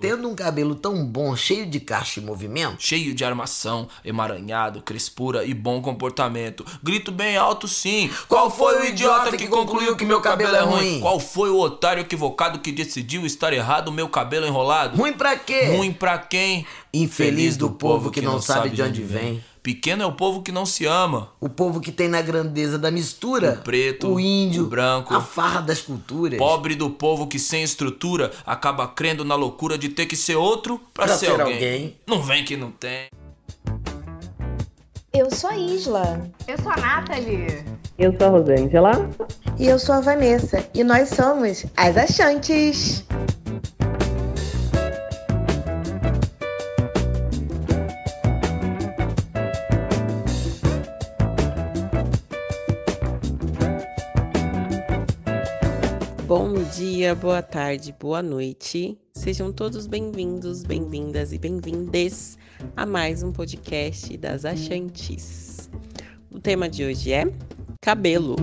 Tendo um cabelo tão bom, cheio de cacho e movimento, cheio de armação, emaranhado, crespura e bom comportamento. Grito bem alto sim. Qual foi o idiota que concluiu que meu cabelo é ruim? Qual foi o otário equivocado que decidiu estar errado meu cabelo enrolado? Ruim pra quê? Ruim pra quem? Infeliz do povo que não sabe de onde vem. Pequeno é o povo que não se ama. O povo que tem na grandeza da mistura. O preto, o índio, o branco, a farra das culturas. Pobre do povo que sem estrutura acaba crendo na loucura de ter que ser outro pra, Pra ser, ser alguém. alguém. Não vem que não tem. Eu sou a Isla. Eu sou a Nathalie. Eu sou a Rosângela. E eu sou a Vanessa. E nós somos as Achantes. Bom dia, boa tarde, boa noite. Sejam todos bem-vindos, bem-vindas e bem-vindes a mais um podcast das Achantes. O tema de hoje é cabelo.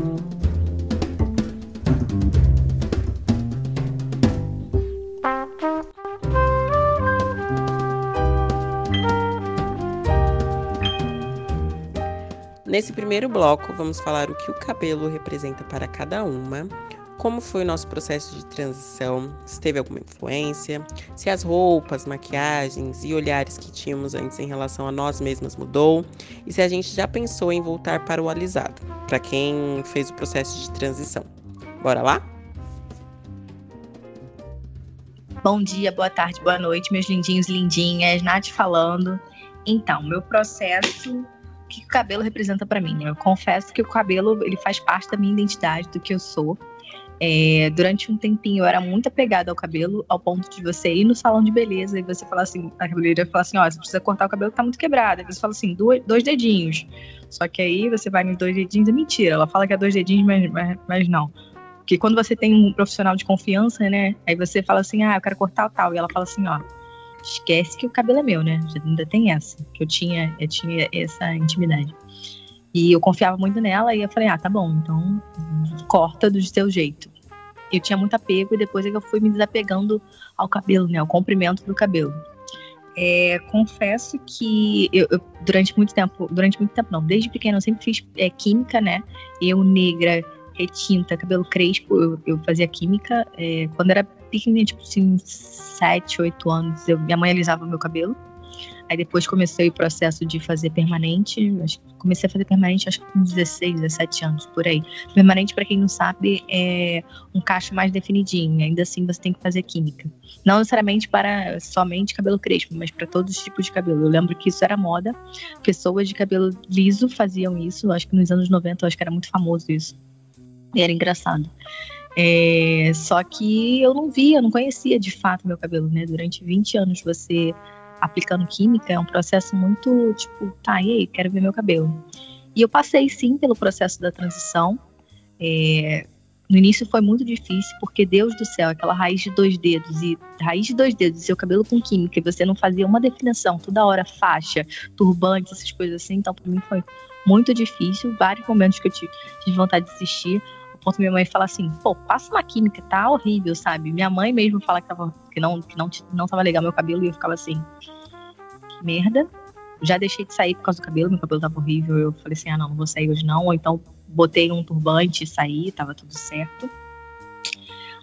Nesse primeiro bloco, vamos falar o que o cabelo representa para cada uma, como foi o nosso processo de transição, se teve alguma influência, se as roupas, maquiagens e olhares que tínhamos antes em relação a nós mesmas mudou e se a gente já pensou em voltar para o alisado, para quem fez o processo de transição. Bora lá? Bom dia, boa tarde, boa noite, meus lindinhos lindinhas. Nath falando. Então, meu processo, o que o cabelo representa para mim? né? Eu confesso que o cabelo ele faz parte da minha identidade, do que eu sou. É, durante um tempinho eu era muito apegada ao cabelo, ao ponto de você ir no salão de beleza e você falar assim, a cabeleireira fala assim, ó, você precisa cortar o cabelo que tá muito quebrado. Aí você fala assim, dois, dedinhos. Só que aí você vai nos dois dedinhos, é mentira. Ela fala que é dois dedinhos, mas, mas, mas não. Porque quando você tem um profissional de confiança, né? Aí você fala assim, ah, eu quero cortar o tal. E ela fala assim, ó, esquece que o cabelo é meu, né? Ainda tem essa. Que eu tinha, eu tinha essa intimidade. E eu confiava muito nela e eu falei, ah, tá bom, então corta do seu jeito. Eu tinha muito apego e depois é que eu fui me desapegando ao cabelo, né? Ao comprimento do cabelo. É, confesso que eu, eu, durante muito tempo, durante muito tempo não, desde pequena eu sempre fiz é, química, né? Eu, negra, retinta, cabelo crespo, eu, eu fazia química. É, quando era pequenininha, tipo assim, 7, 8 anos, eu, minha mãe alisava meu cabelo. Aí depois comecei o processo de fazer permanente. Comecei a fazer permanente acho que com 16, 17 anos, por aí. Permanente, para quem não sabe, é um cacho mais definidinho. Ainda assim, você tem que fazer química. Não necessariamente para somente cabelo crespo, mas para todos os tipos de cabelo. Eu lembro que isso era moda. Pessoas de cabelo liso faziam isso. Acho que nos anos 90, eu acho que era muito famoso isso. E era engraçado. É, só que eu não via, não conhecia de fato meu cabelo, né? Durante 20 anos você aplicando química é um processo muito tipo, tá, e aí, quero ver meu cabelo. E eu passei sim pelo processo da transição. É, no início foi muito difícil, porque Deus do céu, aquela raiz de dois dedos, e raiz de dois dedos, seu cabelo com química, e você não fazia uma definição, toda hora faixa, turbante, essas coisas assim, então para mim foi muito difícil, vários momentos que eu tive, tive vontade de desistir, ponto minha mãe fala assim, pô, passa uma química, tá horrível, sabe? Minha mãe mesmo fala que, tava, que, não, que não, não tava legal meu cabelo, e eu ficava assim, que merda, já deixei de sair por causa do cabelo, meu cabelo tava horrível, eu falei assim, ah não, não vou sair hoje não, ou então botei um turbante e saí, tava tudo certo.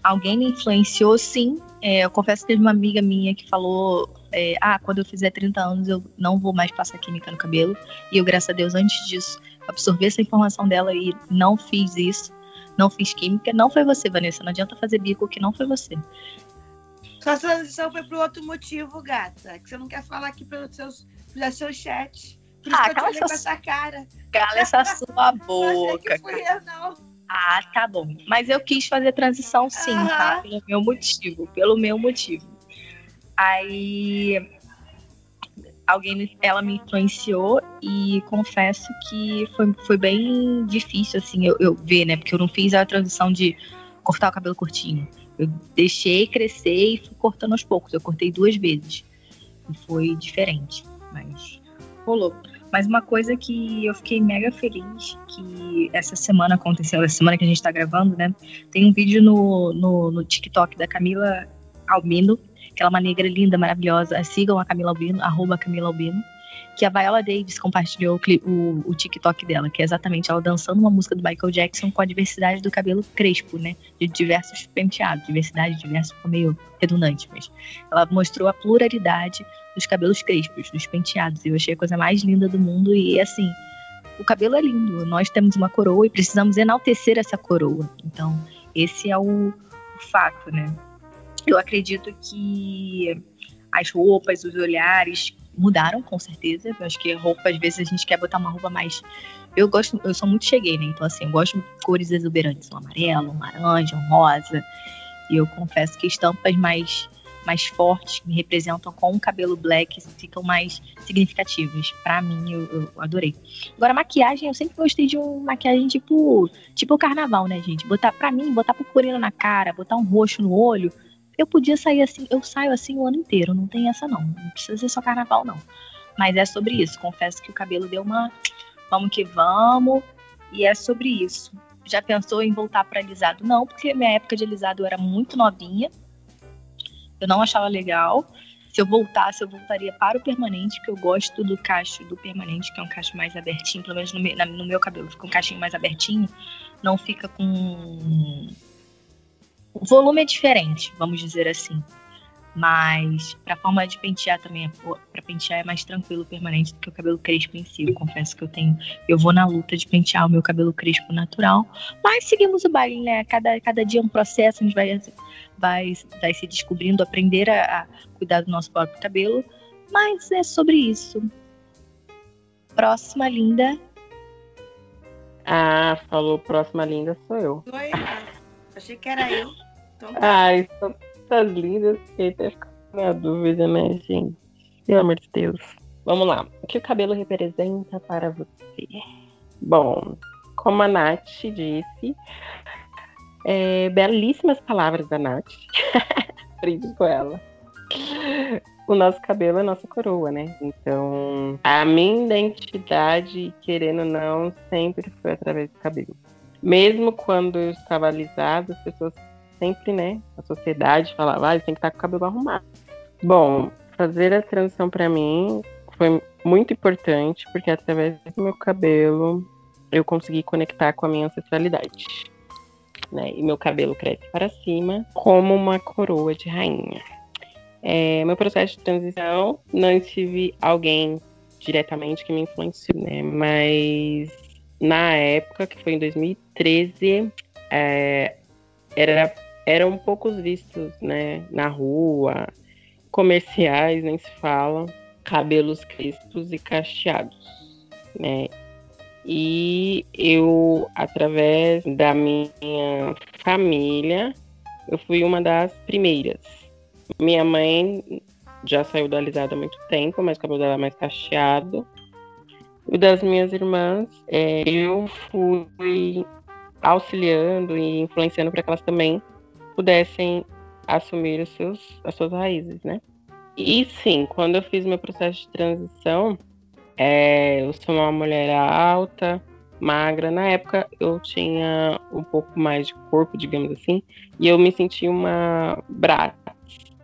Alguém me influenciou, sim. É, eu confesso que teve uma amiga minha que falou: é, Ah, quando eu fizer 30 anos eu não vou mais passar química no cabelo. E eu, graças a Deus, antes disso, absorvi essa informação dela e não fiz isso. Não fiz química. Não foi você, Vanessa. Não adianta fazer bico que não foi você. Sua transição foi por outro motivo, gata. Que você não quer falar aqui pelos seus, pelos seus chats. Por isso Ah, que eu te cala olhei com essa- essa cara. Cala essa sua Não boca. fui eu, não. Ah, tá bom. Mas eu quis fazer transição sim, tá? Pelo meu motivo. Pelo meu motivo. Aí alguém ela me influenciou e confesso que foi, foi bem difícil assim eu, eu ver, né? Porque eu não fiz a transição de cortar o cabelo curtinho. Eu deixei crescer e fui cortando aos poucos. Eu cortei duas vezes. E foi diferente, mas rolou. Mas uma coisa que eu fiquei mega feliz que essa semana aconteceu, essa semana que a gente tá gravando, né? Tem um vídeo no, no, no TikTok da Camila Albino que ela é uma negra linda, maravilhosa. Sigam a Camila Albino, arroba Camila Albino que a Viola Davis compartilhou o, o, TikTok dela, que é exatamente ela dançando uma música do Michael Jackson com a diversidade do cabelo crespo, né? De diversos penteados, diversidade, diverso ficou meio redundante, mas ela mostrou a pluralidade dos cabelos crespos, dos penteados. E eu achei a coisa mais linda do mundo e assim, o cabelo é lindo. Nós temos uma coroa e precisamos enaltecer essa coroa. Então, esse é o, o fato, né? Eu acredito que as roupas, os olhares mudaram, com certeza. Eu acho que roupa, às vezes, a gente quer botar uma roupa mais. Eu gosto, eu sou muito cheguei, né? Então, assim, eu gosto de cores exuberantes, um amarelo, um laranja, um rosa. E eu confesso que estampas mais, mais fortes, que me representam com o cabelo black, ficam mais significativas. Para mim, eu, eu, adorei. Agora, maquiagem, eu sempre gostei de uma maquiagem tipo, tipo o carnaval, né, gente? Botar, para mim, botar purpurina na cara, botar um roxo no olho eu podia sair assim, eu saio assim o ano inteiro, não tem essa não. Não precisa ser só carnaval, não. Mas é sobre isso. Confesso que o cabelo deu uma. Vamos que vamos. E é sobre isso. Já pensou em voltar para alisado? Não, porque minha época de alisado eu era muito novinha. Eu não achava legal. Se eu voltasse, eu voltaria para o permanente, que eu gosto do cacho do permanente, que é um cacho mais abertinho, pelo menos no meu, no meu cabelo, fica um cachinho mais abertinho, não fica com o volume é diferente, vamos dizer assim. Mas para forma de pentear também, para pentear é mais tranquilo, permanente do que o cabelo crespo em si. Eu confesso que eu tenho, eu vou na luta de pentear o meu cabelo crespo natural, mas seguimos o baile, né? Cada, cada dia é um processo, a gente vai, vai, vai se descobrindo, aprender a, a cuidar do nosso próprio cabelo. Mas é sobre isso. Próxima linda. Ah, falou próxima linda sou eu. Oi, achei que era eu. Então... Ai, são essas lindas que até fica na dúvida, né, gente? Pelo amor de Deus. Vamos lá. O que o cabelo representa para você? Bom, como a Nath disse, é, belíssimas palavras da Nath. Aprendi com ela. O nosso cabelo é nossa coroa, né? Então, a minha identidade, querendo ou não, sempre foi através do cabelo. Mesmo quando eu estava alisado, as pessoas sempre, né, a sociedade falava, ah, tem que estar com o cabelo arrumado. Bom, fazer a transição para mim foi muito importante, porque através do meu cabelo eu consegui conectar com a minha ancestralidade. Né? E meu cabelo cresce para cima como uma coroa de rainha. É, meu processo de transição, não tive alguém diretamente que me influenciou, né? Mas na época, que foi em 2013, é, era eram poucos vistos, né, na rua, comerciais, nem se fala, cabelos crespos e cacheados, né? E eu, através da minha família, eu fui uma das primeiras. Minha mãe já saiu da alisada há muito tempo, mas o cabelo dela é mais cacheado. E das minhas irmãs, é, eu fui auxiliando e influenciando para que elas também pudessem assumir os seus, as suas raízes, né? E sim, quando eu fiz meu processo de transição, é, eu sou uma mulher alta, magra. Na época eu tinha um pouco mais de corpo, digamos assim, e eu me senti uma Bratz.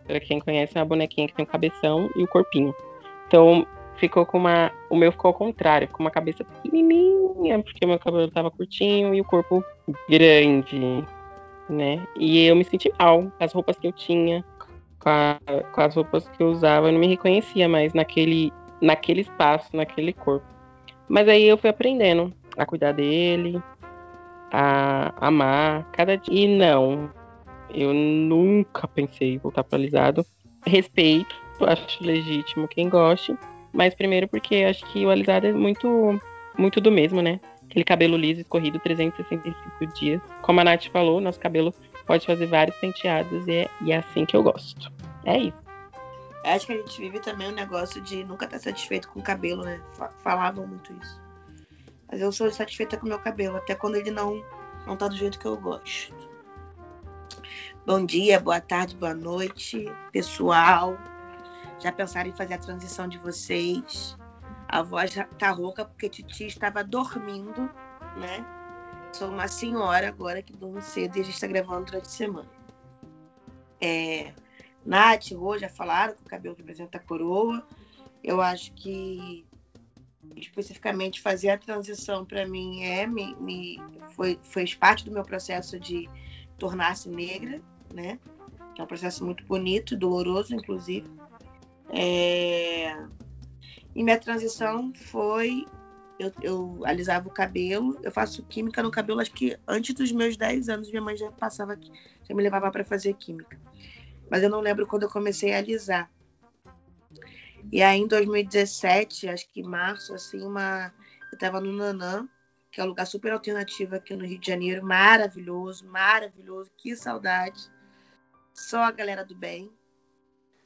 Para quem conhece, é uma bonequinha que tem o um cabeção e o corpinho. Então ficou com uma. O meu ficou ao contrário, com uma cabeça pequenininha, porque meu cabelo estava curtinho e o corpo grande né? E eu me senti mal com as roupas que eu tinha, com, a, com as roupas que eu usava. Eu não me reconhecia mais naquele, naquele espaço, naquele corpo. Mas aí eu fui aprendendo a cuidar dele, a amar cada dia. E não, eu nunca pensei em voltar para alisado. Respeito, acho legítimo quem goste, mas primeiro porque acho que o alisado é muito, muito do mesmo, né? Aquele cabelo liso escorrido 365 dias. Como a Nath falou, nosso cabelo pode fazer vários penteados e é, e é assim que eu gosto. É isso. Acho que a gente vive também o um negócio de nunca estar satisfeito com o cabelo, né? Falavam muito isso. Mas eu sou satisfeita com o meu cabelo, até quando ele não, não tá do jeito que eu gosto. Bom dia, boa tarde, boa noite, pessoal. Já pensaram em fazer a transição de vocês? A voz tá rouca porque Titi estava dormindo, né? Sou uma senhora agora que dorme cedo e a gente está gravando durante a semana. É, Nath, Rô já falaram que o cabelo representa a coroa. Eu acho que especificamente fazer a transição para mim é me, me foi fez parte do meu processo de tornar-se negra, né? É um processo muito bonito, doloroso, inclusive. É... E minha transição foi eu, eu, alisava o cabelo, eu faço química no cabelo, acho que antes dos meus 10 anos, minha mãe já passava, já me levava para fazer química. Mas eu não lembro quando eu comecei a alisar. E aí em 2017, acho que março, assim, uma. Eu tava no Nanã, que é um lugar super alternativo aqui no Rio de Janeiro, maravilhoso, maravilhoso, que saudade. Só a galera do bem.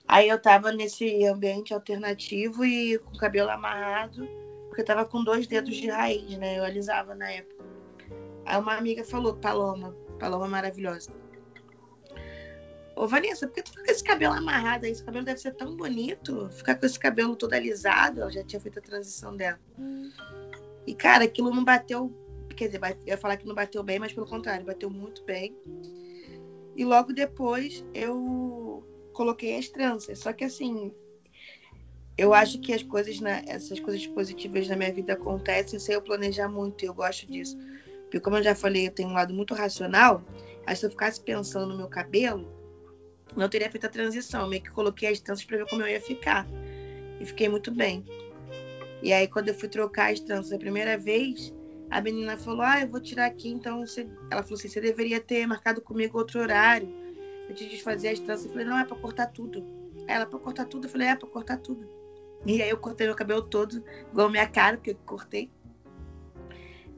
Aí eu tava nesse ambiente alternativo e com o cabelo amarrado, porque eu tava com dois dedos de raiz, né? Eu alisava na época. Aí uma amiga falou, Paloma, Paloma maravilhosa. Ô Vanessa, por que tu fica com esse cabelo amarrado aí? Esse cabelo deve ser tão bonito. Ficar com esse cabelo todo alisado. Ela já tinha feito a transição dela. E, cara, aquilo não bateu. Quer dizer, eu ia falar que não bateu bem, mas pelo contrário, bateu muito bem. E logo depois eu coloquei as tranças. Só que assim, eu acho que as coisas, na, essas coisas positivas na minha vida acontecem sem eu planejar muito, e eu gosto disso. Porque, como eu já falei, eu tenho um lado muito racional. Aí, se eu ficasse pensando no meu cabelo, não teria feito a transição. Eu meio que coloquei as tranças para ver como eu ia ficar. E fiquei muito bem. E aí, quando eu fui trocar as tranças a primeira vez, a menina falou: Ah, eu vou tirar aqui, então você. Ela falou assim: você deveria ter marcado comigo outro horário antes de desfazer as tranças. Eu falei: não, é para cortar tudo. Ela, é para cortar tudo? Eu falei: é para cortar tudo. E aí eu cortei meu cabelo todo, igual minha cara, porque eu cortei.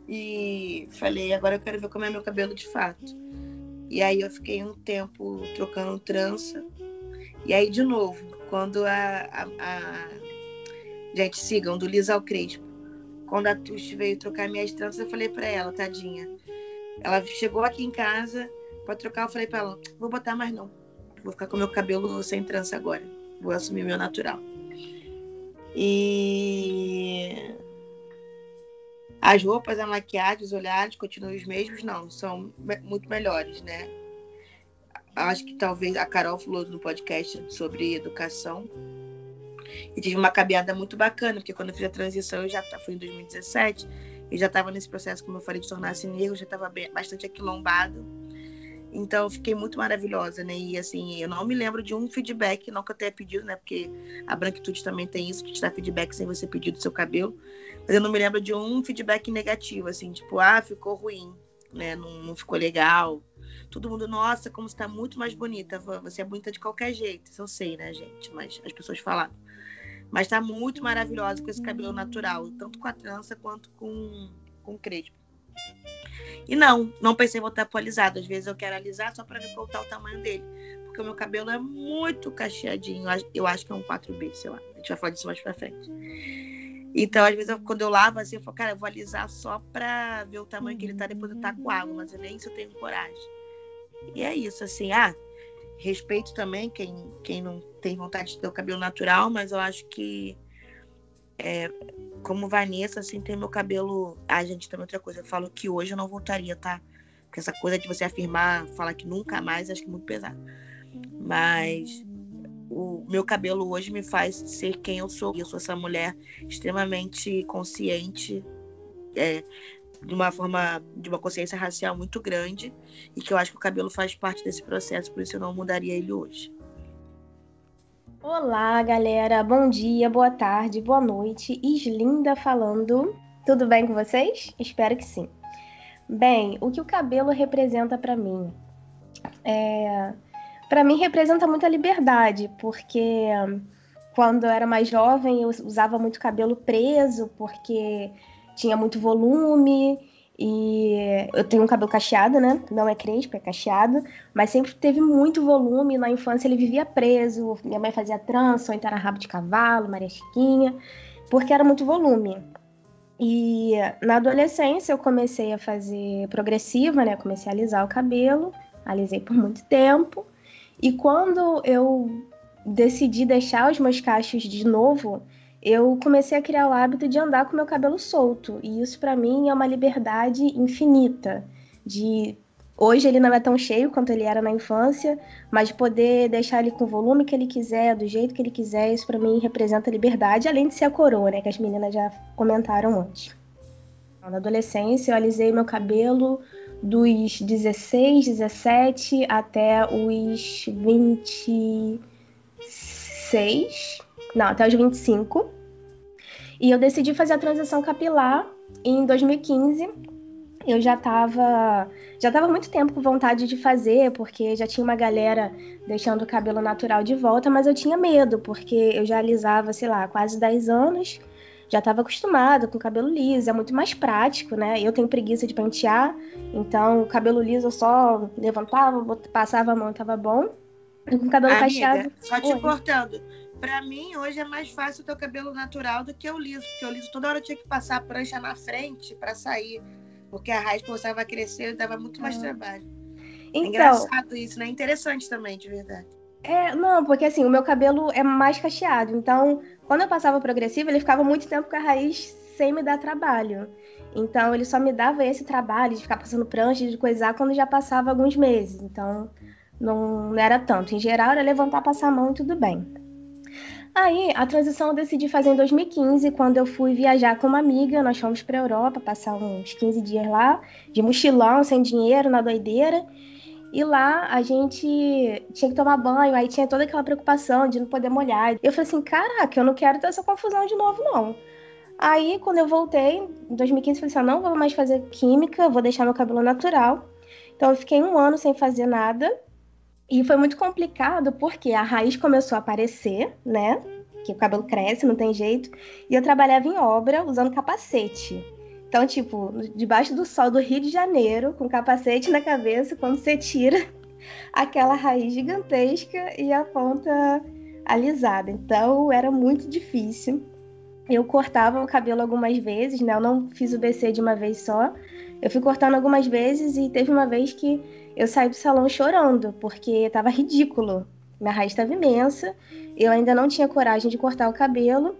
E falei: agora eu quero ver como é meu cabelo de fato. E aí eu fiquei um tempo trocando trança. E aí, de novo, quando a. a, a... Gente, sigam, do Lisa ao Crespo. Quando a Tuxi veio trocar minhas tranças, eu falei para ela, tadinha. Ela chegou aqui em casa para trocar, eu falei para ela, vou botar mais não. Vou ficar com meu cabelo sem trança agora. Vou assumir meu natural. E as roupas, a maquiagem, os olhares continuam os mesmos? Não, são muito melhores, né? Acho que talvez a Carol falou no podcast sobre educação. E tive uma caminhada muito bacana, porque quando eu fiz a transição, eu já fui em 2017, e já estava nesse processo, como eu falei, de tornar-se negro, já estava bastante aquilombado então, eu fiquei muito maravilhosa, né? E assim, eu não me lembro de um feedback, não que eu tenha pedido, né? Porque a branquitude também tem isso, de te dar feedback sem você pedir do seu cabelo. Mas eu não me lembro de um feedback negativo, assim, tipo, ah, ficou ruim, né? Não, não ficou legal. Todo mundo, nossa, como você tá muito mais bonita. Você é bonita de qualquer jeito. Isso eu sei, né, gente? Mas as pessoas falaram. Mas tá muito maravilhosa com esse cabelo natural, tanto com a trança quanto com, com o crespo. E não, não pensei em voltar pro alisado. Às vezes eu quero alisar só para ver qual tá o tamanho dele. Porque o meu cabelo é muito cacheadinho. Eu acho que é um 4B, sei lá. A gente vai falar disso mais pra frente. Então, às vezes, eu, quando eu lavo assim, eu falo, cara, eu vou alisar só pra ver o tamanho que ele tá, depois eu taco água, mas nem isso eu tenho coragem. E é isso, assim, ah, respeito também quem, quem não tem vontade de ter o cabelo natural, mas eu acho que é, como Vanessa, assim, tem meu cabelo. Ah, gente, também outra coisa. Eu falo que hoje eu não voltaria, tá? Porque essa coisa de você afirmar, falar que nunca mais, acho que é muito pesado. Mas o meu cabelo hoje me faz ser quem eu sou. Eu sou essa mulher extremamente consciente, é, de uma forma, de uma consciência racial muito grande, e que eu acho que o cabelo faz parte desse processo, por isso eu não mudaria ele hoje. Olá, galera. Bom dia, boa tarde, boa noite. Islinda falando. Tudo bem com vocês? Espero que sim. Bem, o que o cabelo representa para mim? É... Para mim representa muita liberdade, porque quando eu era mais jovem eu usava muito cabelo preso, porque tinha muito volume e eu tenho um cabelo cacheado, né? Não é crespo, é cacheado. Mas sempre teve muito volume. Na infância ele vivia preso. Minha mãe fazia trança, ou então era rabo de cavalo, Maria Chiquinha. Porque era muito volume. E na adolescência eu comecei a fazer progressiva, né? Comecei a alisar o cabelo. Alisei por muito tempo. E quando eu decidi deixar os meus cachos de novo, eu comecei a criar o hábito de andar com meu cabelo solto. E isso para mim é uma liberdade infinita de Hoje ele não é tão cheio quanto ele era na infância, mas poder deixar ele com o volume que ele quiser, do jeito que ele quiser, isso para mim representa liberdade, além de ser a coroa, né, que as meninas já comentaram antes. Na adolescência, eu alisei meu cabelo dos 16, 17 até os 26, não, até os 25. E eu decidi fazer a transição capilar em 2015 eu já estava já tava muito tempo com vontade de fazer, porque já tinha uma galera deixando o cabelo natural de volta, mas eu tinha medo, porque eu já alisava, sei lá, quase 10 anos, já estava acostumada com o cabelo liso, é muito mais prático, né? Eu tenho preguiça de pentear, então o cabelo liso eu só levantava, passava a mão, tava bom. E com o cabelo Amiga, cacheado. Só te Oi. cortando. Pra mim, hoje é mais fácil ter o cabelo natural do que o liso, porque o liso toda hora eu tinha que passar a prancha na frente pra sair. Porque a raiz começava a crescer e dava muito mais Ah. trabalho. É Então, engraçado isso, né? Interessante também, de verdade. É, não, porque assim, o meu cabelo é mais cacheado. Então, quando eu passava progressivo, ele ficava muito tempo com a raiz sem me dar trabalho. Então, ele só me dava esse trabalho de ficar passando prancha, de coisar, quando já passava alguns meses. Então, não, não era tanto. Em geral, era levantar, passar a mão e tudo bem. Aí, a transição eu decidi fazer em 2015, quando eu fui viajar com uma amiga. Nós fomos pra Europa, passar uns 15 dias lá, de mochilão, sem dinheiro, na doideira. E lá a gente tinha que tomar banho, aí tinha toda aquela preocupação de não poder molhar. Eu falei assim, caraca, eu não quero ter essa confusão de novo, não. Aí, quando eu voltei, em 2015, eu falei assim, ah, não vou mais fazer química, vou deixar meu cabelo natural. Então, eu fiquei um ano sem fazer nada. E foi muito complicado, porque a raiz começou a aparecer, né? Que o cabelo cresce, não tem jeito. E eu trabalhava em obra usando capacete. Então, tipo, debaixo do sol do Rio de Janeiro, com capacete na cabeça, quando você tira aquela raiz gigantesca e a ponta alisada. Então, era muito difícil. Eu cortava o cabelo algumas vezes, né? Eu não fiz o BC de uma vez só. Eu fui cortando algumas vezes e teve uma vez que eu saí do salão chorando, porque tava ridículo. Minha raiz estava imensa, eu ainda não tinha coragem de cortar o cabelo.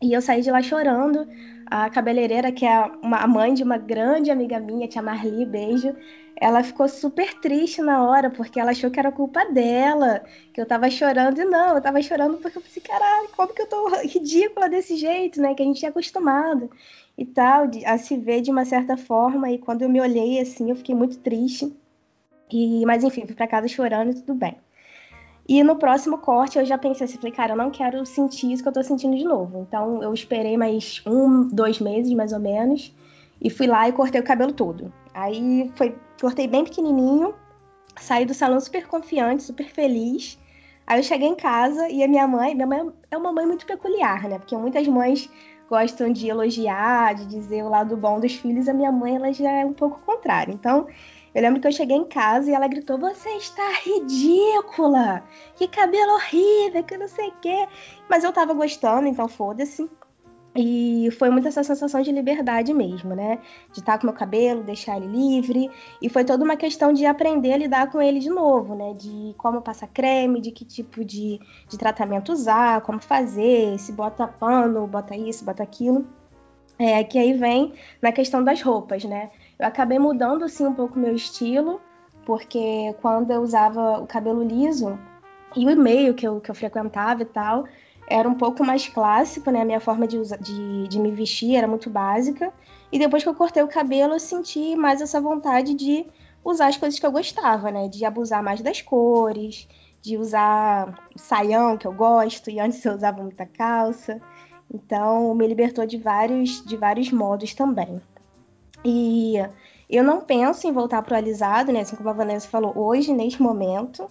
E eu saí de lá chorando. A cabeleireira, que é a mãe de uma grande amiga minha, tia Marli, beijo, ela ficou super triste na hora, porque ela achou que era culpa dela, que eu tava chorando. E não, eu tava chorando porque eu pensei, caralho, como que eu tô ridícula desse jeito, né? Que a gente é acostumado e tal, a se ver de uma certa forma. E quando eu me olhei assim, eu fiquei muito triste. E, mas enfim, fui pra casa chorando e tudo bem. E no próximo corte eu já pensei assim, falei, cara, eu não quero sentir isso que eu tô sentindo de novo. Então eu esperei mais um, dois meses mais ou menos e fui lá e cortei o cabelo todo. Aí foi, cortei bem pequenininho, saí do salão super confiante, super feliz. Aí eu cheguei em casa e a minha mãe, minha mãe é uma mãe muito peculiar, né? Porque muitas mães gostam de elogiar, de dizer o lado bom dos filhos, a minha mãe ela já é um pouco contrária. Então, eu lembro que eu cheguei em casa e ela gritou: Você está ridícula! Que cabelo horrível, que não sei o quê. Mas eu tava gostando, então foda-se. E foi muito essa sensação de liberdade mesmo, né? De estar com meu cabelo, deixar ele livre. E foi toda uma questão de aprender a lidar com ele de novo, né? De como passar creme, de que tipo de, de tratamento usar, como fazer, se bota pano, bota isso, bota aquilo. É, que aí vem na questão das roupas, né? Eu acabei mudando assim um pouco meu estilo, porque quando eu usava o cabelo liso e o e-mail que eu, que eu frequentava e tal, era um pouco mais clássico, né? A minha forma de, de, de me vestir era muito básica. E depois que eu cortei o cabelo, eu senti mais essa vontade de usar as coisas que eu gostava, né? De abusar mais das cores, de usar saião, que eu gosto, e antes eu usava muita calça. Então, me libertou de vários, de vários modos também. E eu não penso em voltar pro alisado, né? Assim como a Vanessa falou, hoje, neste momento.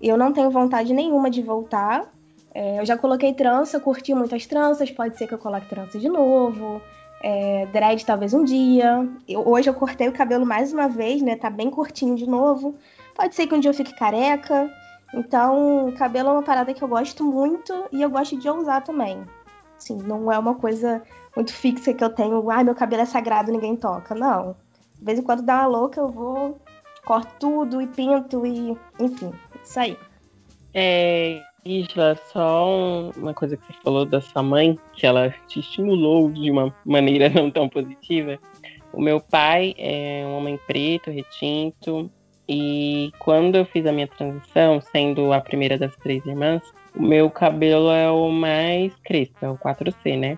Eu não tenho vontade nenhuma de voltar. É, eu já coloquei trança, curti muitas tranças, pode ser que eu coloque trança de novo. É, dread talvez um dia. Eu, hoje eu cortei o cabelo mais uma vez, né? Tá bem curtinho de novo. Pode ser que um dia eu fique careca. Então, cabelo é uma parada que eu gosto muito e eu gosto de usar também. Assim, não é uma coisa muito fixa que eu tenho, ai, meu cabelo é sagrado, ninguém toca. Não. De vez em quando dá uma louca, eu vou, corto tudo e pinto e. Enfim, isso aí. É, Isla, só um- uma coisa que você falou da sua mãe, que ela te estimulou de uma maneira não tão positiva. O meu pai é um homem preto, retinto, E quando eu fiz a minha transição, sendo a primeira das três irmãs, o meu cabelo é o mais crespo, é o 4C, né?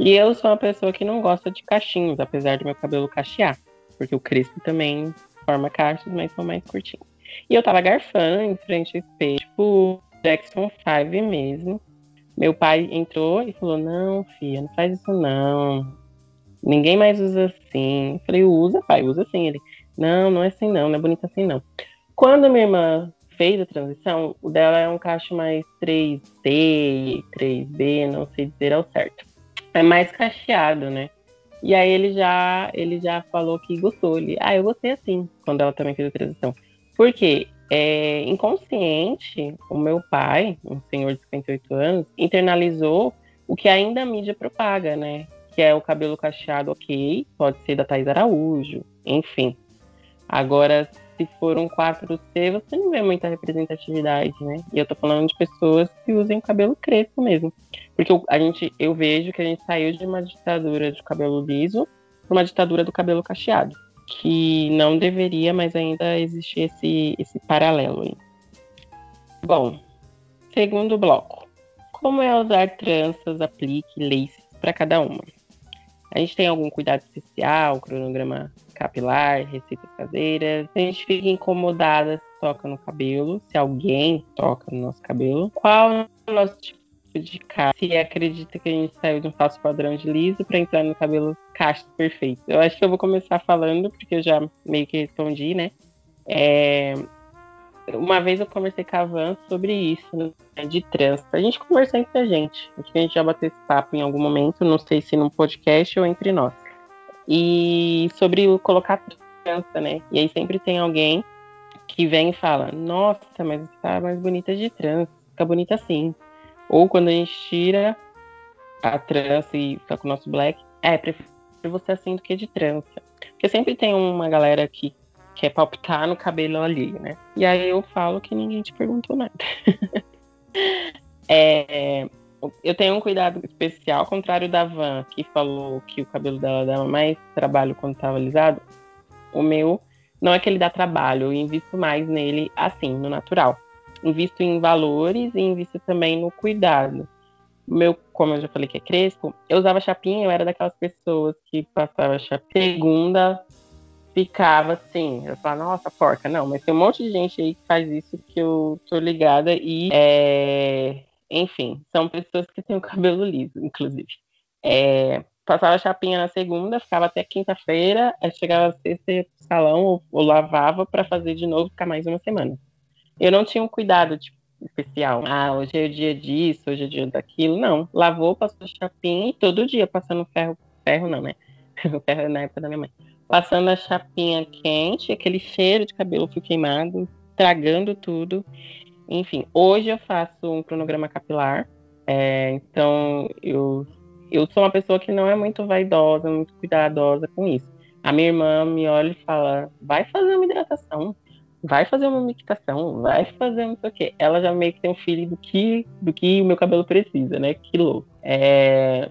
E eu sou uma pessoa que não gosta de cachinhos, apesar do meu cabelo cachear. Porque o crespo também forma cachos, mas são mais curtinhos. E eu tava garfando em frente ao espelho, tipo Jackson 5 mesmo. Meu pai entrou e falou: Não, filha, não faz isso não. Ninguém mais usa assim. Eu falei: Usa, pai, usa assim. Ele: Não, não é assim não, não é bonito assim não. Quando minha irmã fez a transição, o dela é um cacho mais 3C, 3B, não sei dizer ao certo. É mais cacheado, né? E aí ele já, ele já falou que gostou. Ele, ah, eu gostei assim, quando ela também fez a transição. Por quê? É, inconsciente, o meu pai, um senhor de 58 anos, internalizou o que ainda a mídia propaga, né? Que é o cabelo cacheado, ok, pode ser da Thais Araújo, enfim. Agora, se for um 4C, você não vê muita representatividade, né? E eu tô falando de pessoas que usem cabelo crespo mesmo. Porque a gente, eu vejo que a gente saiu de uma ditadura de cabelo liso para uma ditadura do cabelo cacheado que não deveria, mas ainda existe esse, esse paralelo aí. Bom, segundo bloco. Como é usar tranças, aplique, laces para cada uma? A gente tem algum cuidado especial, cronograma capilar, receitas caseiras. A gente fica incomodada se toca no cabelo, se alguém toca no nosso cabelo. Qual é o nosso tipo de cara? Se acredita que a gente saiu de um falso padrão de liso para entrar no cabelo casto perfeito. Eu acho que eu vou começar falando, porque eu já meio que respondi, né? É... Uma vez eu conversei com a Van sobre isso, né, de trança. A gente conversou entre a gente. Acho que a gente já bateu esse papo em algum momento, não sei se num podcast ou entre nós. E sobre o colocar trança, né? E aí sempre tem alguém que vem e fala: Nossa, mas você tá mais bonita de trança, fica bonita assim. Ou quando a gente tira a trança e fica com o nosso black, é, prefiro você assim do que de trança. Porque sempre tem uma galera que quer palpitar no cabelo ali, né? E aí eu falo que ninguém te perguntou nada. é, eu tenho um cuidado especial, ao contrário da Van, que falou que o cabelo dela dava mais trabalho quando estava alisado. O meu não é que ele dá trabalho, eu invisto mais nele assim, no natural. Invisto em valores e invisto também no cuidado meu, como eu já falei que é crespo, eu usava chapinha, eu era daquelas pessoas que passava chapinha. Segunda, ficava assim, eu falava, nossa, porca, não, mas tem um monte de gente aí que faz isso que eu tô ligada e, é, enfim, são pessoas que têm o cabelo liso, inclusive. É, passava chapinha na segunda, ficava até quinta-feira, aí chegava sexta ia pro salão ou, ou lavava para fazer de novo, ficar mais uma semana. Eu não tinha um cuidado, tipo, especial. Ah, hoje é o dia disso, hoje é o dia daquilo. Não. Lavou, passou chapinha e todo dia passando ferro. Ferro não, né? O ferro na época da minha mãe. Passando a chapinha quente, aquele cheiro de cabelo fio queimado, tragando tudo. Enfim, hoje eu faço um cronograma capilar. É, então, eu, eu sou uma pessoa que não é muito vaidosa, muito cuidadosa com isso. A minha irmã me olha e fala: vai fazer uma hidratação vai fazer uma mictação, vai fazer não sei o quê. Ela já meio que tem um feeling do que, do que o meu cabelo precisa, né? Que louco. É...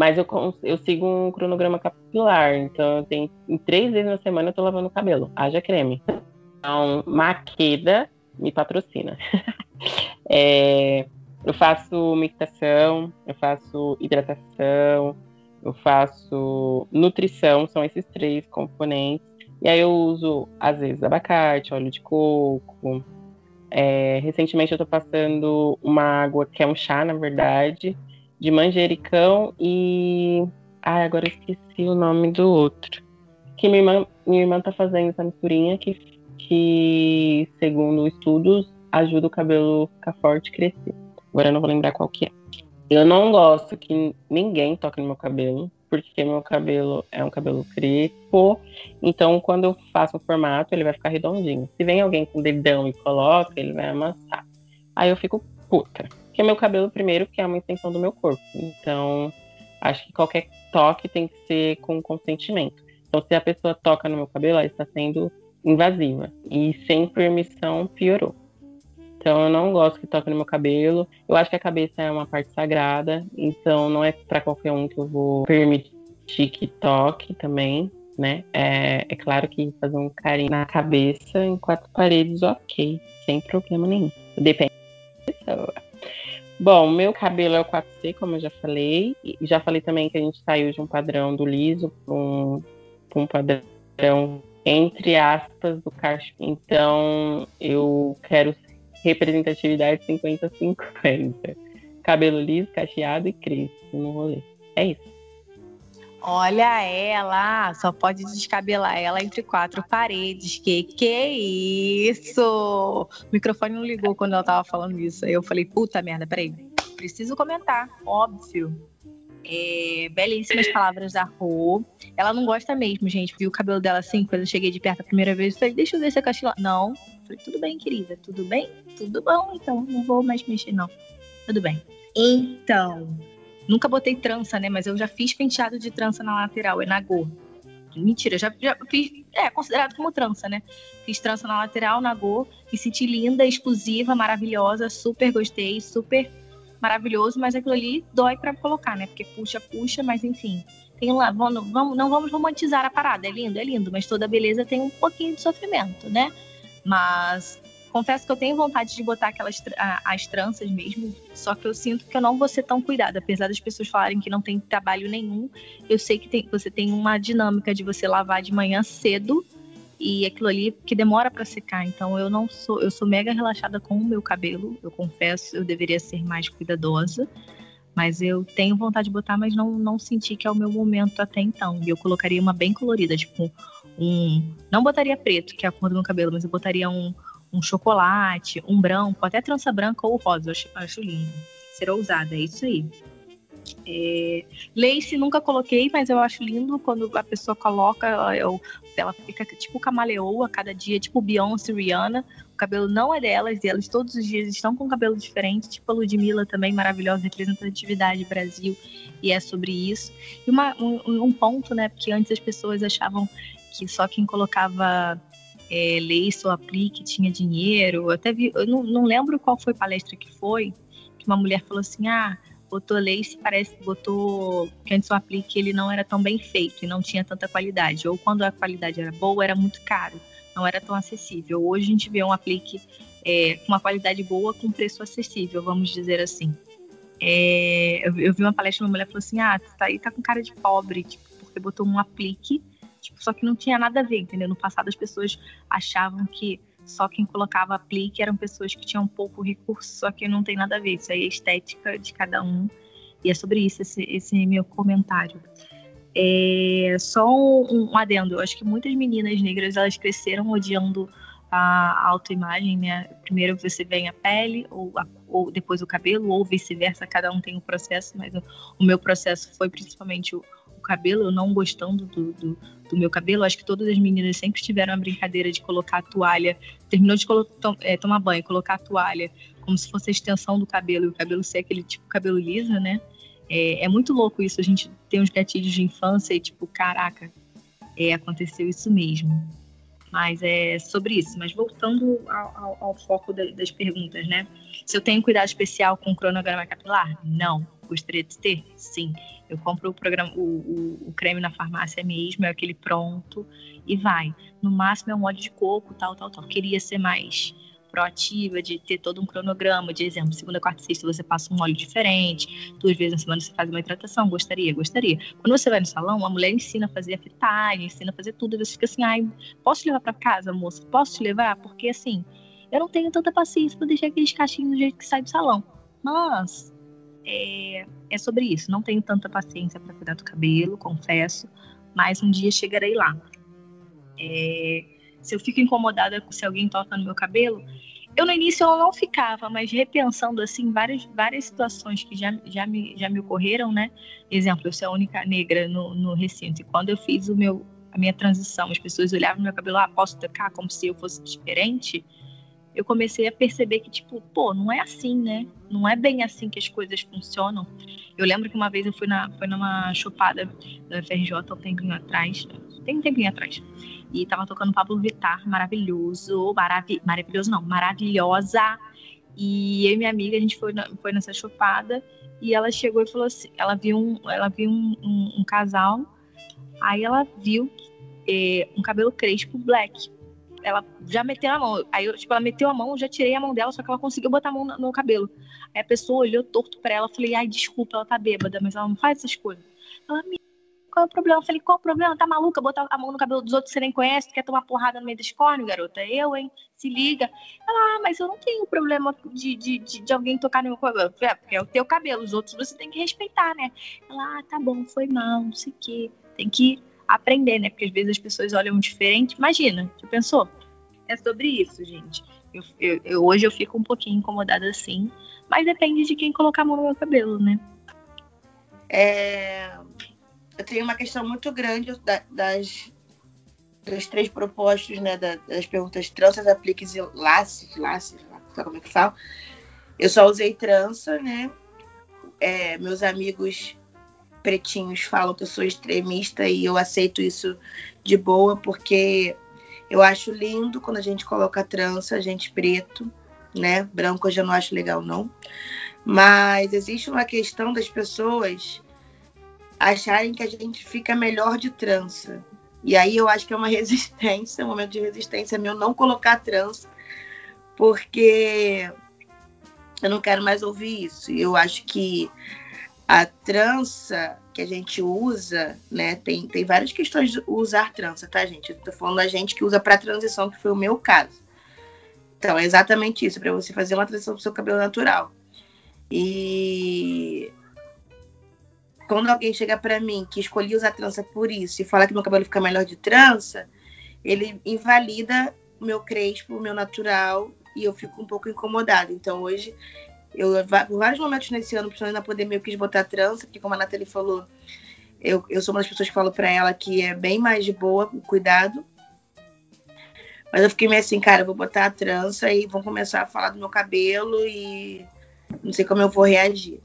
Mas eu, eu sigo um cronograma capilar, então eu tenho, em três vezes na semana eu tô lavando o cabelo. Haja creme. Então, Maqueda me patrocina. é... Eu faço mictação, eu faço hidratação, eu faço nutrição, são esses três componentes. E aí eu uso, às vezes, abacate, óleo de coco. É, recentemente eu tô passando uma água, que é um chá, na verdade, de manjericão e. Ai, agora eu esqueci o nome do outro. Que minha irmã, minha irmã tá fazendo essa misturinha que, que, segundo estudos, ajuda o cabelo ficar forte e crescer. Agora eu não vou lembrar qual que é. Eu não gosto que ninguém toque no meu cabelo porque meu cabelo é um cabelo crespo, então quando eu faço o formato, ele vai ficar redondinho. Se vem alguém com dedão e coloca, ele vai amassar. Aí eu fico puta. Porque meu cabelo, primeiro, que é uma extensão do meu corpo. Então, acho que qualquer toque tem que ser com consentimento. Então, se a pessoa toca no meu cabelo, ela está sendo invasiva. E sem permissão, piorou. Então eu não gosto que toque no meu cabelo. Eu acho que a cabeça é uma parte sagrada, então não é para qualquer um que eu vou permitir que toque também. né? É, é claro que fazer um carinho na cabeça em quatro paredes, ok, sem problema nenhum. Depende. Bom, meu cabelo é o 4C, como eu já falei. E já falei também que a gente saiu de um padrão do liso para um, um padrão, entre aspas, do cacho. Então, eu quero representatividade 50-50. Cabelo liso, cacheado e crespo no rolê. É isso. Olha ela, só pode descabelar ela entre quatro paredes. Que que é isso? O microfone não ligou quando ela tava falando isso. Aí eu falei, puta merda, peraí. Preciso comentar, óbvio. É, belíssimas palavras da Rô. Ela não gosta mesmo, gente. Viu o cabelo dela assim, quando eu cheguei de perto a primeira vez, eu falei, deixa eu ver se é. Não. Eu falei, tudo bem, querida, tudo bem? Tudo bom, então. Não vou mais mexer, não. Tudo bem. Então, Nunca botei trança, né? Mas eu já fiz penteado de trança na lateral, é nagô. Mentira, já, já fiz. É, considerado como trança, né? Fiz trança na lateral, nagô. Me senti linda, exclusiva, maravilhosa, super gostei, super maravilhoso, mas aquilo ali dói para colocar, né? Porque puxa, puxa, mas enfim. Tem lá, vamos, vamos, não vamos romantizar a parada. É lindo, é lindo, mas toda beleza tem um pouquinho de sofrimento, né? Mas Confesso que eu tenho vontade de botar aquelas as tranças mesmo, só que eu sinto que eu não vou ser tão cuidada. Apesar das pessoas falarem que não tem trabalho nenhum, eu sei que tem, você tem uma dinâmica de você lavar de manhã cedo e aquilo ali que demora para secar. Então eu não sou, eu sou mega relaxada com o meu cabelo. Eu confesso, eu deveria ser mais cuidadosa. Mas eu tenho vontade de botar, mas não, não senti que é o meu momento até então. E eu colocaria uma bem colorida, tipo um. Não botaria preto, que é a cor do meu cabelo, mas eu botaria um, um chocolate, um branco, até trança branca ou rosa, eu acho, acho lindo. Ser ousada, é isso aí. É, lace nunca coloquei, mas eu acho lindo quando a pessoa coloca, eu, ela fica tipo camaleoa cada dia, tipo Beyoncé, Rihanna. O cabelo não é delas, e elas todos os dias estão com cabelo diferente, tipo a Ludmilla também, maravilhosa, representatividade Brasil, e é sobre isso. E uma, um, um ponto, né, porque antes as pessoas achavam que só quem colocava é, lace ou aplique tinha dinheiro. Eu até vi, eu não, não lembro qual foi a palestra que foi, que uma mulher falou assim: ah, botou lace, parece que botou. Que antes o aplique ele não era tão bem feito e não tinha tanta qualidade. Ou quando a qualidade era boa, era muito caro, não era tão acessível. Hoje a gente vê um aplique é, com uma qualidade boa com preço acessível, vamos dizer assim. É, eu, eu, vi uma palestra, uma mulher falou assim: ah, tá aí tá com cara de pobre, tipo, porque botou um aplique Tipo, só que não tinha nada a ver, entendeu? No passado as pessoas achavam que só quem colocava aplique eram pessoas que tinham pouco recurso, só que não tem nada a ver. Isso aí é estética de cada um. E é sobre isso esse, esse meu comentário. É, só um, um adendo. Eu acho que muitas meninas negras elas cresceram odiando a autoimagem, né? Primeiro você vem a pele, ou, a, ou depois o cabelo, ou vice-versa, cada um tem um processo, mas o, o meu processo foi principalmente o, cabelo, eu não gostando do, do, do, meu cabelo. Acho que todas as meninas sempre tiveram a brincadeira de colocar a toalha, terminou de é, tomar banho, colocar a toalha como se fosse a extensão do cabelo, e o cabelo ser aquele tipo cabelo liso, né? É, é muito louco isso, a gente tem uns gatilhos de infância e tipo, caraca, é, aconteceu isso mesmo. Mas é sobre isso. Mas voltando ao, ao, ao foco da, das perguntas, né? Se eu tenho cuidado especial com o cronograma capilar? Não. Gostaria de ter? Sim. Eu compro o, programa, o, o, o, creme na farmácia mesmo, é aquele pronto e vai. No máximo é um óleo de coco, tal, tal, tal. Queria ser mais proativa, de ter todo um cronograma, de exemplo, segunda, quarta e sexta você passa um óleo diferente, duas vezes na semana você faz uma hidratação, gostaria, gostaria. Quando você vai no salão, a mulher ensina a fazer a ensina a fazer tudo, e você fica assim, ai, posso te levar para casa, moça? Posso te levar? Porque assim, eu não tenho tanta paciência para deixar aqueles cachinhos do jeito que sai do salão. Mas é, é sobre isso. Não tenho tanta paciência para cuidar do cabelo, confesso, mas um dia chegarei lá. É, se eu fico incomodada se alguém toca no meu cabelo, eu no início eu não ficava, mas repensando assim várias, várias situações que já, já, me, já me ocorreram, né? Exemplo, eu sou a única negra no, no recinto e quando eu fiz o meu, a minha transição, as pessoas olhavam meu cabelo, ah, posso tocar como se eu fosse diferente eu comecei a perceber que, tipo, pô, não é assim, né? Não é bem assim que as coisas funcionam. Eu lembro que uma vez eu fui, na, fui numa chopada da FRJ um tempinho atrás, tem um tempinho atrás, e tava tocando Pablo Vittar, maravilhoso, maravi maravilhoso não, maravilhosa. E eu e minha amiga, a gente foi, na, foi nessa chopada, e ela chegou e falou assim, ela viu um, ela viu um, um, um casal, aí ela viu é, um cabelo crespo black. Ela já meteu a mão. Aí, eu, tipo, ela meteu a mão, eu já tirei a mão dela, só que ela conseguiu botar a mão no, no cabelo. Aí a pessoa olhou torto pra ela, falei, ai, desculpa, ela tá bêbada, mas ela não faz essas coisas. Ela, qual é o problema? Eu falei, qual é o problema? Tá maluca? Botar a mão no cabelo dos outros que você nem conhece? Tu quer tomar porrada no meio da escórnio, garota? Eu, hein? Se liga. Ela, ah, mas eu não tenho problema de, de, de, de alguém tocar no meu cabelo. É, porque é o teu cabelo, os outros você tem que respeitar, né? Ela, ah, tá bom, foi mal, não sei o quê. Tem que aprender, né? Porque às vezes as pessoas olham diferente. Imagina, já pensou? É sobre isso, gente. Eu, eu, eu, hoje eu fico um pouquinho incomodada assim, mas depende de quem colocar a mão no meu cabelo, né? É, eu tenho uma questão muito grande da, das três propostos, né, das perguntas tranças, apliques e laces, laces, como é que fala? Eu só usei trança, né? É, meus amigos pretinhos falam que eu sou extremista e eu aceito isso de boa, porque eu acho lindo quando a gente coloca trança, gente preto, né? Branco eu já não acho legal, não. Mas existe uma questão das pessoas acharem que a gente fica melhor de trança. E aí eu acho que é uma resistência, um momento de resistência meu não colocar trança, porque eu não quero mais ouvir isso. E eu acho que a trança que a gente usa, né, tem, tem várias questões de usar trança, tá, gente? Eu tô falando da gente que usa para transição, que foi o meu caso. Então, é exatamente isso, para você fazer uma transição do seu cabelo natural. E quando alguém chega para mim que escolhi usar trança por isso e fala que meu cabelo fica melhor de trança, ele invalida o meu crespo, o meu natural, e eu fico um pouco incomodada. Então hoje, eu em vários momentos nesse ano, principalmente na pandemia, eu quis botar trança, porque como a Nathalie falou, eu, eu sou uma das pessoas que falo para ela que é bem mais de boa cuidado. Mas eu fiquei meio assim, cara, eu vou botar a trança e vão começar a falar do meu cabelo e não sei como eu vou reagir.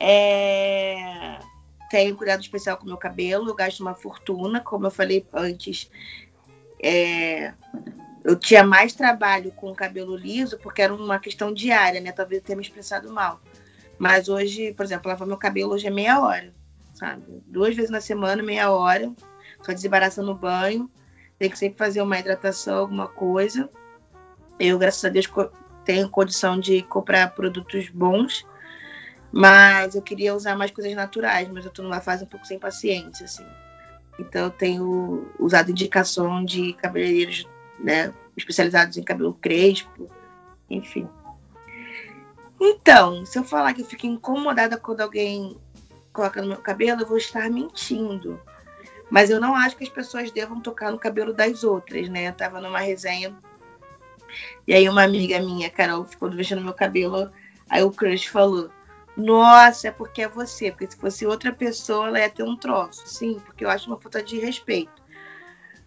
É... Tenho cuidado especial com o meu cabelo, eu gasto uma fortuna, como eu falei antes. É... Eu tinha mais trabalho com o cabelo liso porque era uma questão diária, né? Talvez eu tenha me expressado mal. Mas hoje, por exemplo, lavar meu cabelo hoje é meia hora, sabe? Duas vezes na semana, meia hora. Só desembaraçando no banho. Tem que sempre fazer uma hidratação, alguma coisa. Eu, graças a Deus, tenho condição de comprar produtos bons mas eu queria usar mais coisas naturais, mas eu tô numa fase um pouco sem paciência, assim. Então eu tenho usado indicação de cabeleireiros, né, especializados em cabelo crespo, enfim. Então, se eu falar que eu fico incomodada quando alguém coloca no meu cabelo, eu vou estar mentindo. Mas eu não acho que as pessoas devam tocar no cabelo das outras, né? Eu tava numa resenha e aí uma amiga minha, Carol, ficou mexendo no meu cabelo, aí o crush falou: nossa, é porque é você. Porque se fosse outra pessoa, ela ia ter um troço. Sim, porque eu acho uma falta de respeito.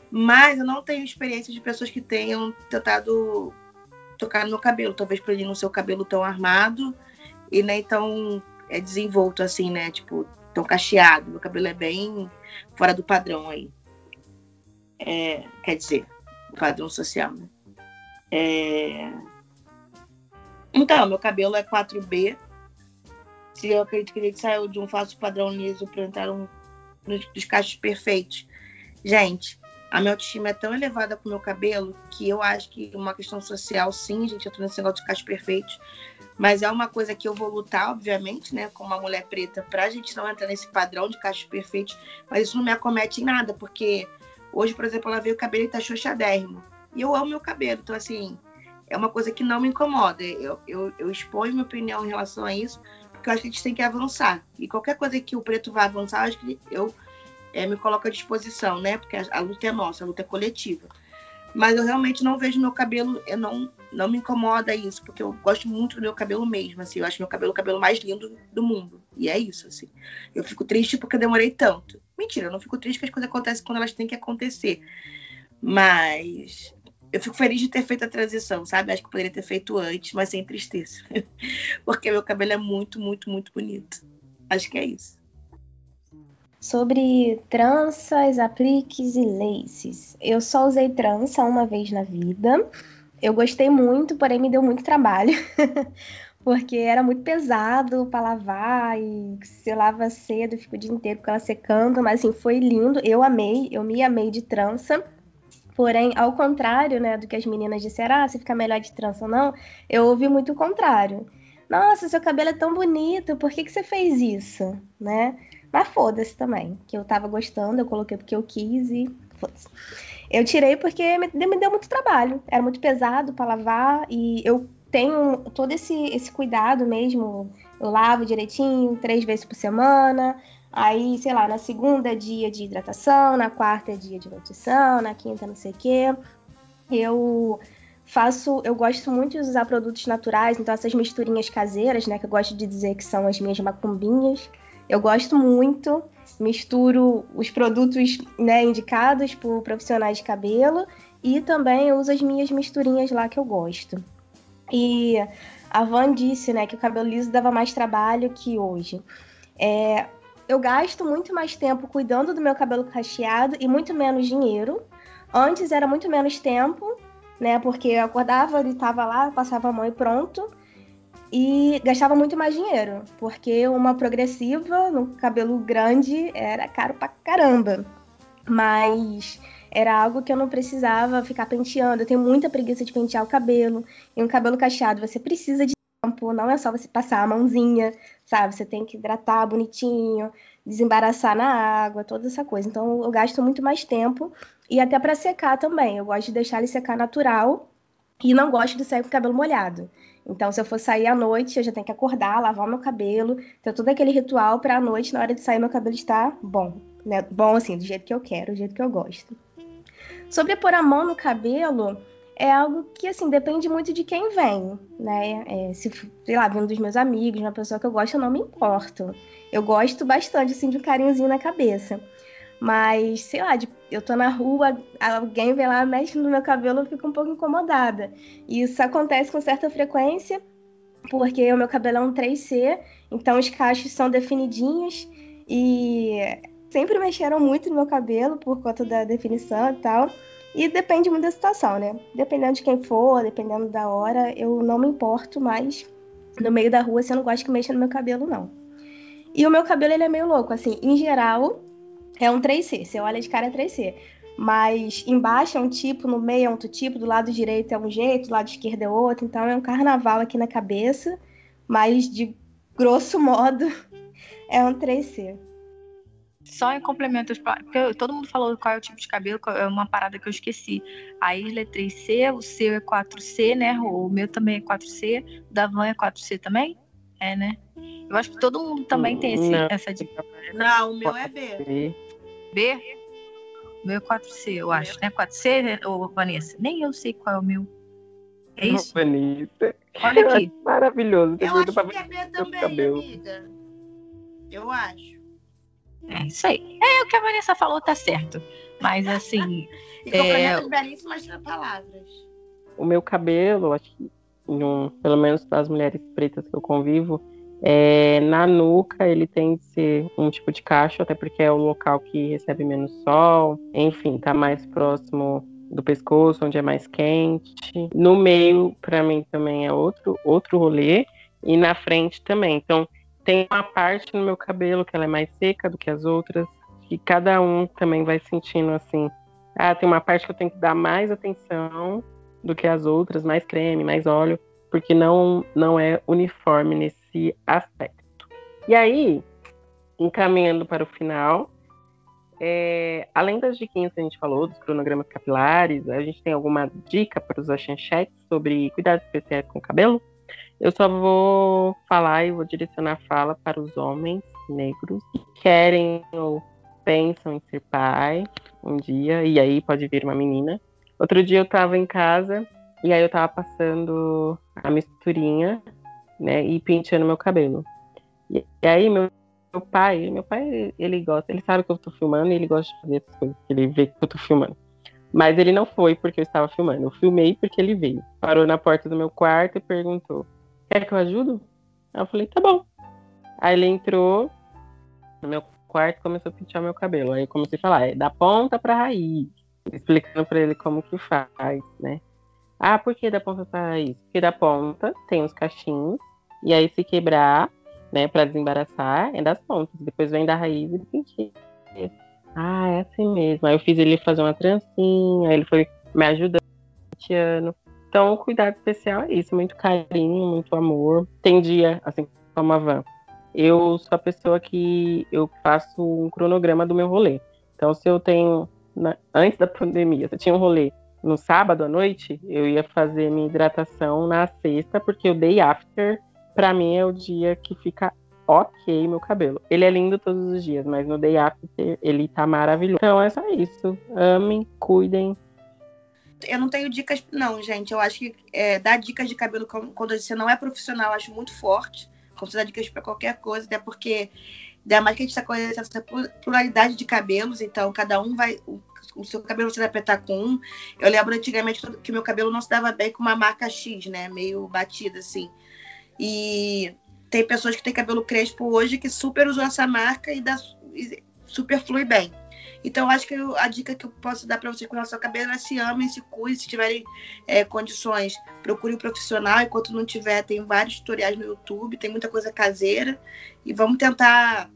Mas eu não tenho experiência de pessoas que tenham tentado tocar no meu cabelo. Talvez por ele não ser o cabelo tão armado e nem tão é, desenvolto assim, né? Tipo, tão cacheado. Meu cabelo é bem fora do padrão aí. É, quer dizer, padrão social, né? É... Então, meu cabelo é 4B, se eu acredito que ele saiu de um falso padrão liso para entrar um, nos cachos perfeitos. Gente, a minha autoestima é tão elevada com o meu cabelo que eu acho que uma questão social, sim, gente, eu tô nesse negócio de cachos perfeitos, mas é uma coisa que eu vou lutar, obviamente, né, como uma mulher preta, pra gente não entrar nesse padrão de cachos perfeitos, mas isso não me acomete em nada, porque hoje, por exemplo, ela veio o cabelo e tá xoxadérrimo, e eu amo meu cabelo, então assim, é uma coisa que não me incomoda, eu, eu, eu exponho minha opinião em relação a isso, porque eu acho que a gente tem que avançar. E qualquer coisa que o preto vá avançar, acho que eu é, me coloco à disposição, né? Porque a, a, luta é nossa, a luta é coletiva. Mas eu realmente não vejo meu cabelo, eu não, não me incomoda isso, porque eu gosto muito do meu cabelo mesmo, assim. Eu acho meu cabelo o cabelo mais lindo do mundo. E é isso, assim. Eu fico triste porque eu demorei tanto. Mentira, eu não fico triste porque as coisas acontecem quando elas têm que acontecer. Mas eu fico feliz de ter feito a transição, sabe? Acho que poderia ter feito antes, mas sem tristeza. Porque meu cabelo é muito, muito, muito bonito. Acho que é isso. Sobre tranças, apliques e laces. Eu só usei trança uma vez na vida. Eu gostei muito, porém me deu muito trabalho. porque era muito pesado para lavar e se lava cedo, fica o dia inteiro com ela secando, mas assim, foi lindo, eu amei, eu me amei de trança. Porém, ao contrário, né, do que as meninas disseram, ah, se fica melhor de trança ou não, eu ouvi muito o contrário. Nossa, seu cabelo é tão bonito, por que, que você fez isso, né? Mas foda-se também, que eu tava gostando, eu coloquei porque eu quis e foda-se. Eu tirei porque me, deu muito trabalho, era muito pesado para lavar e eu tenho todo esse, esse cuidado mesmo. Eu lavo direitinho, três vezes por semana. Aí, sei lá, na segunda é dia de hidratação, na quarta é dia de nutrição, na quinta não sei o quê. Eu faço, eu gosto muito de usar produtos naturais, então essas misturinhas caseiras, né, que eu gosto de dizer que são as minhas macumbinhas. Eu gosto muito, misturo os produtos, né, indicados por profissionais de cabelo e também uso as minhas misturinhas lá que eu gosto. E a Van disse, né, que o cabelo liso dava mais trabalho que hoje. É, eu gasto muito mais tempo cuidando do meu cabelo cacheado e muito menos dinheiro. Antes era muito menos tempo, né, porque eu acordava, estava lá, passava a mão e pronto. E gastava muito mais dinheiro, porque uma progressiva no cabelo grande era caro pra caramba. Mas era algo que eu não precisava ficar penteando. Eu tenho muita preguiça de pentear o cabelo. E um cabelo cacheado você precisa de tempo, não é só você passar a mãozinha, sabe? Você tem que hidratar bonitinho, desembaraçar na água, toda essa coisa. Então eu gasto muito mais tempo e até para secar também. Eu gosto de deixar ele secar natural e não gosto de sair com o cabelo molhado. Então, se eu for sair à noite, eu já tenho que acordar, lavar meu cabelo, ter todo aquele ritual para à noite, na hora de sair, meu cabelo estar bom. Né? Bom, assim, do jeito que eu quero, do jeito que eu gosto. Sobre pôr a mão no cabelo, é algo que, assim, depende muito de quem vem, né? É, se, sei lá, vindo dos meus amigos, uma pessoa que eu gosto, eu não me importo. Eu gosto bastante, assim, de um carinhozinho na cabeça. Mas, sei lá, de, eu tô na rua, alguém vem lá, mexe no meu cabelo, eu fico um pouco incomodada. E isso acontece com certa frequência, porque o meu cabelo é um 3C, então os cachos são definidinhos e sempre mexeram muito no meu cabelo por conta da definição e tal. E depende muito da situação, né? Dependendo de quem for, dependendo da hora, eu não me importo mais. No meio da rua, se eu não gosto que mexa no meu cabelo, não. E o meu cabelo, ele é meio louco, assim, em geral, é um 3C. Você olha de cara é 3C. Mas embaixo é um tipo, no meio é outro tipo, do lado direito é um jeito, do lado esquerdo é outro. Então é um carnaval aqui na cabeça. Mas de grosso modo é um 3C. Só em complemento, porque todo mundo falou qual é o tipo de cabelo, é uma parada que eu esqueci. A Isla é 3C, o seu é 4C, né? O meu também é 4C, o da Van é 4C também? É, né? Eu acho que todo mundo também tem esse, essa dica. Não, o meu é B. B? O meu é 4C, eu acho, né? 4C, ou Vanessa? Nem eu sei qual é o meu. É isso? Vanessa. Olha aqui. Maravilhoso. Eu acho que é B também, amiga. Eu acho. É isso aí. É o que a Vanessa falou, tá certo. Mas assim. e é... belíssimas palavras. O meu cabelo, acho que no, pelo menos das mulheres pretas que eu convivo, é, na nuca ele tem de ser um tipo de cacho, até porque é o local que recebe menos sol, enfim, tá mais próximo do pescoço, onde é mais quente. No meio, para mim, também é outro, outro rolê, e na frente também. Então, tem uma parte no meu cabelo que ela é mais seca do que as outras, e cada um também vai sentindo assim. Ah, tem uma parte que eu tenho que dar mais atenção do que as outras, mais creme, mais óleo, porque não, não é uniforme nesse aspecto. E aí, encaminhando para o final, é, além das diquinhas que a gente falou, dos cronogramas capilares, a gente tem alguma dica para os achanchetes sobre cuidados especiais com o cabelo? Eu só vou falar e vou direcionar a fala para os homens negros que querem ou pensam em ser pai um dia, e aí pode vir uma menina. Outro dia eu estava em casa e aí eu estava passando a misturinha, né, e penteando meu cabelo. E, aí meu, meu, pai, meu pai, ele gosta, ele sabe que eu tô filmando e ele gosta de fazer essas coisas, ele vê que eu tô filmando. Mas ele não foi porque eu estava filmando, eu filmei porque ele veio. Parou na porta do meu quarto e perguntou: Quer que eu ajudo? Eu falei, tá bom. Aí ele entrou no meu quarto e começou a pentear meu cabelo. Aí eu comecei a falar, é da ponta pra raiz. Explicando pra ele como que faz, né? Ah, por que da ponta pra raiz? Porque da ponta tem os cachinhos E aí, se quebrar, né, para desembaraçar, é das pontas. Depois vem da raiz e penteia. Ah, é assim mesmo. Aí eu fiz ele fazer uma trancinha, ele foi me ajudando ano. Então, o cuidado especial é isso, muito carinho, muito amor. Tem dia, assim como a Van, eu sou a pessoa que eu faço um cronograma do meu rolê. Então, se eu tenho, na, antes da pandemia, se eu tinha um rolê no sábado à noite, eu ia fazer minha hidratação na sexta, porque o day after, para mim, é o dia que fica ok meu cabelo. Ele é lindo todos os dias, mas no day after ele tá maravilhoso. Então é só isso. Amem, cuidem. Eu não tenho dicas, não, gente. Eu acho que é, dar dicas de cabelo quando você não é profissional, eu acho muito forte. Como você dá dicas para qualquer coisa, até porque, ainda mais que a gente está conhecendo essa pluralidade de cabelos, então cada um vai. O, o seu cabelo você vai apertar com um. Eu lembro antigamente que meu cabelo não se dava bem com uma marca X, né? Meio batida, assim. E tem pessoas que têm cabelo crespo hoje que super usam essa marca e, dá, e super flui bem. Então, acho que eu, a dica que eu posso dar para vocês com relação ao cabelo é se amem, se cuidem, se tiverem é, condições, procure um profissional. Enquanto não tiver, tem vários tutoriais no YouTube, tem muita coisa caseira. E vamos tentar.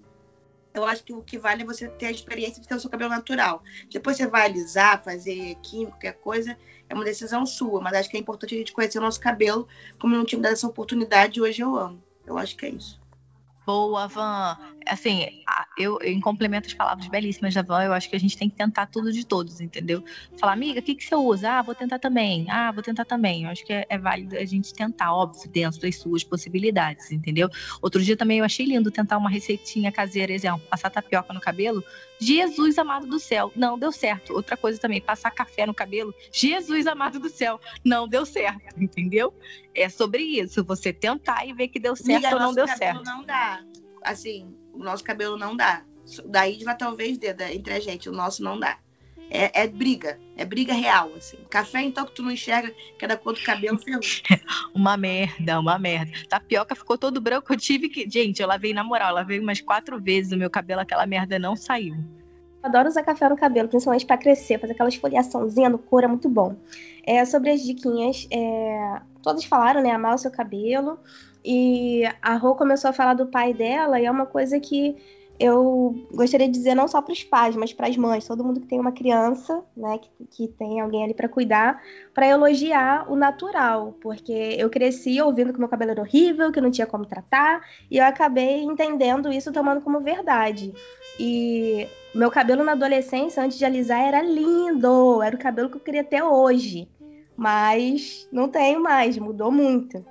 Eu acho que o que vale é você ter a experiência de ter o seu cabelo natural. Depois você vai alisar, fazer químico, qualquer coisa, é uma decisão sua. Mas acho que é importante a gente conhecer o nosso cabelo. Como eu não tive essa oportunidade, hoje eu amo. Eu acho que é isso. Boa, Van. Assim, eu, em complemento às palavras belíssimas da Van, eu acho que a gente tem que tentar tudo de todos, entendeu? Falar, amiga, o que, que você usa? Ah, vou tentar também. Ah, vou tentar também. Eu acho que é, é válido a gente tentar, óbvio, dentro das suas possibilidades, entendeu? Outro dia também eu achei lindo tentar uma receitinha caseira, exemplo, passar tapioca no cabelo. Jesus amado do céu, não deu certo. Outra coisa também, passar café no cabelo. Jesus amado do céu, não deu certo, entendeu? É sobre isso, você tentar e ver que deu certo Amiga, ou não deu certo. Não dá. Assim, o nosso cabelo não dá. Da Isva talvez dê, entre a gente, o nosso não dá. É, é, briga, é briga real, assim. Café, então, que tu não enxerga, que é da cor do cabelo, ferrou. uma merda, uma merda. Tapioca ficou todo branco, eu tive que... Gente, eu lavei na moral, lavei umas quatro vezes o meu cabelo, aquela merda não saiu. Adoro usar café no cabelo, principalmente para crescer, fazer aquela esfoliaçãozinha no couro, é muito bom. É, sobre as diquinhas, é, todos falaram, né, amar o seu cabelo, e a Rô começou a falar do pai dela, e é uma coisa que eu gostaria de dizer não só para os pais, mas para as mães, todo mundo que tem uma criança, né, que, que tem alguém ali para cuidar, para elogiar o natural, porque eu cresci ouvindo que meu cabelo era horrível, que não tinha como tratar, e eu acabei entendendo isso tomando como verdade. E meu cabelo na adolescência, antes de alisar, era lindo, era o cabelo que eu queria ter hoje, mas não tenho mais, mudou muito.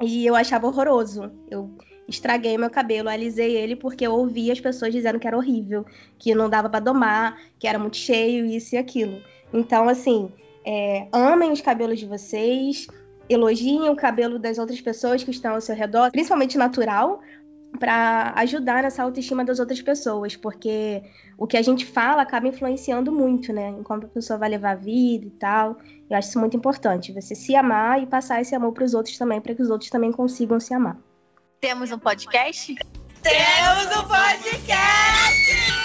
E eu achava horroroso. Eu estraguei meu cabelo, alisei ele porque eu ouvia as pessoas dizendo que era horrível, que não dava para domar, que era muito cheio, isso e aquilo. Então, assim, é, amem os cabelos de vocês, elogiem o cabelo das outras pessoas que estão ao seu redor, principalmente natural, para ajudar nessa autoestima das outras pessoas, porque o que a gente fala acaba influenciando muito, né? Enquanto a pessoa vai levar a vida e tal. Eu acho isso muito importante, você se amar e passar esse amor para os outros também, para que os outros também consigam se amar. Temos um podcast? Temos um podcast!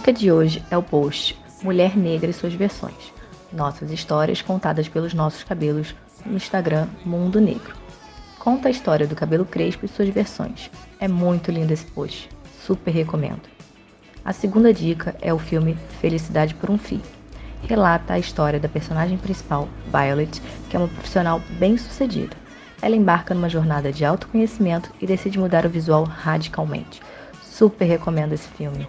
Dica de hoje é o post Mulher Negra e suas versões. Nossas histórias contadas pelos nossos cabelos no Instagram Mundo Negro. Conta a história do cabelo crespo e suas versões. É muito lindo esse post. Super recomendo. A segunda dica é o filme Felicidade por um Fio. relata a história da personagem principal, Violet, que é uma profissional bem-sucedida. Ela embarca numa jornada de autoconhecimento e decide mudar o visual radicalmente. Super recomendo esse filme.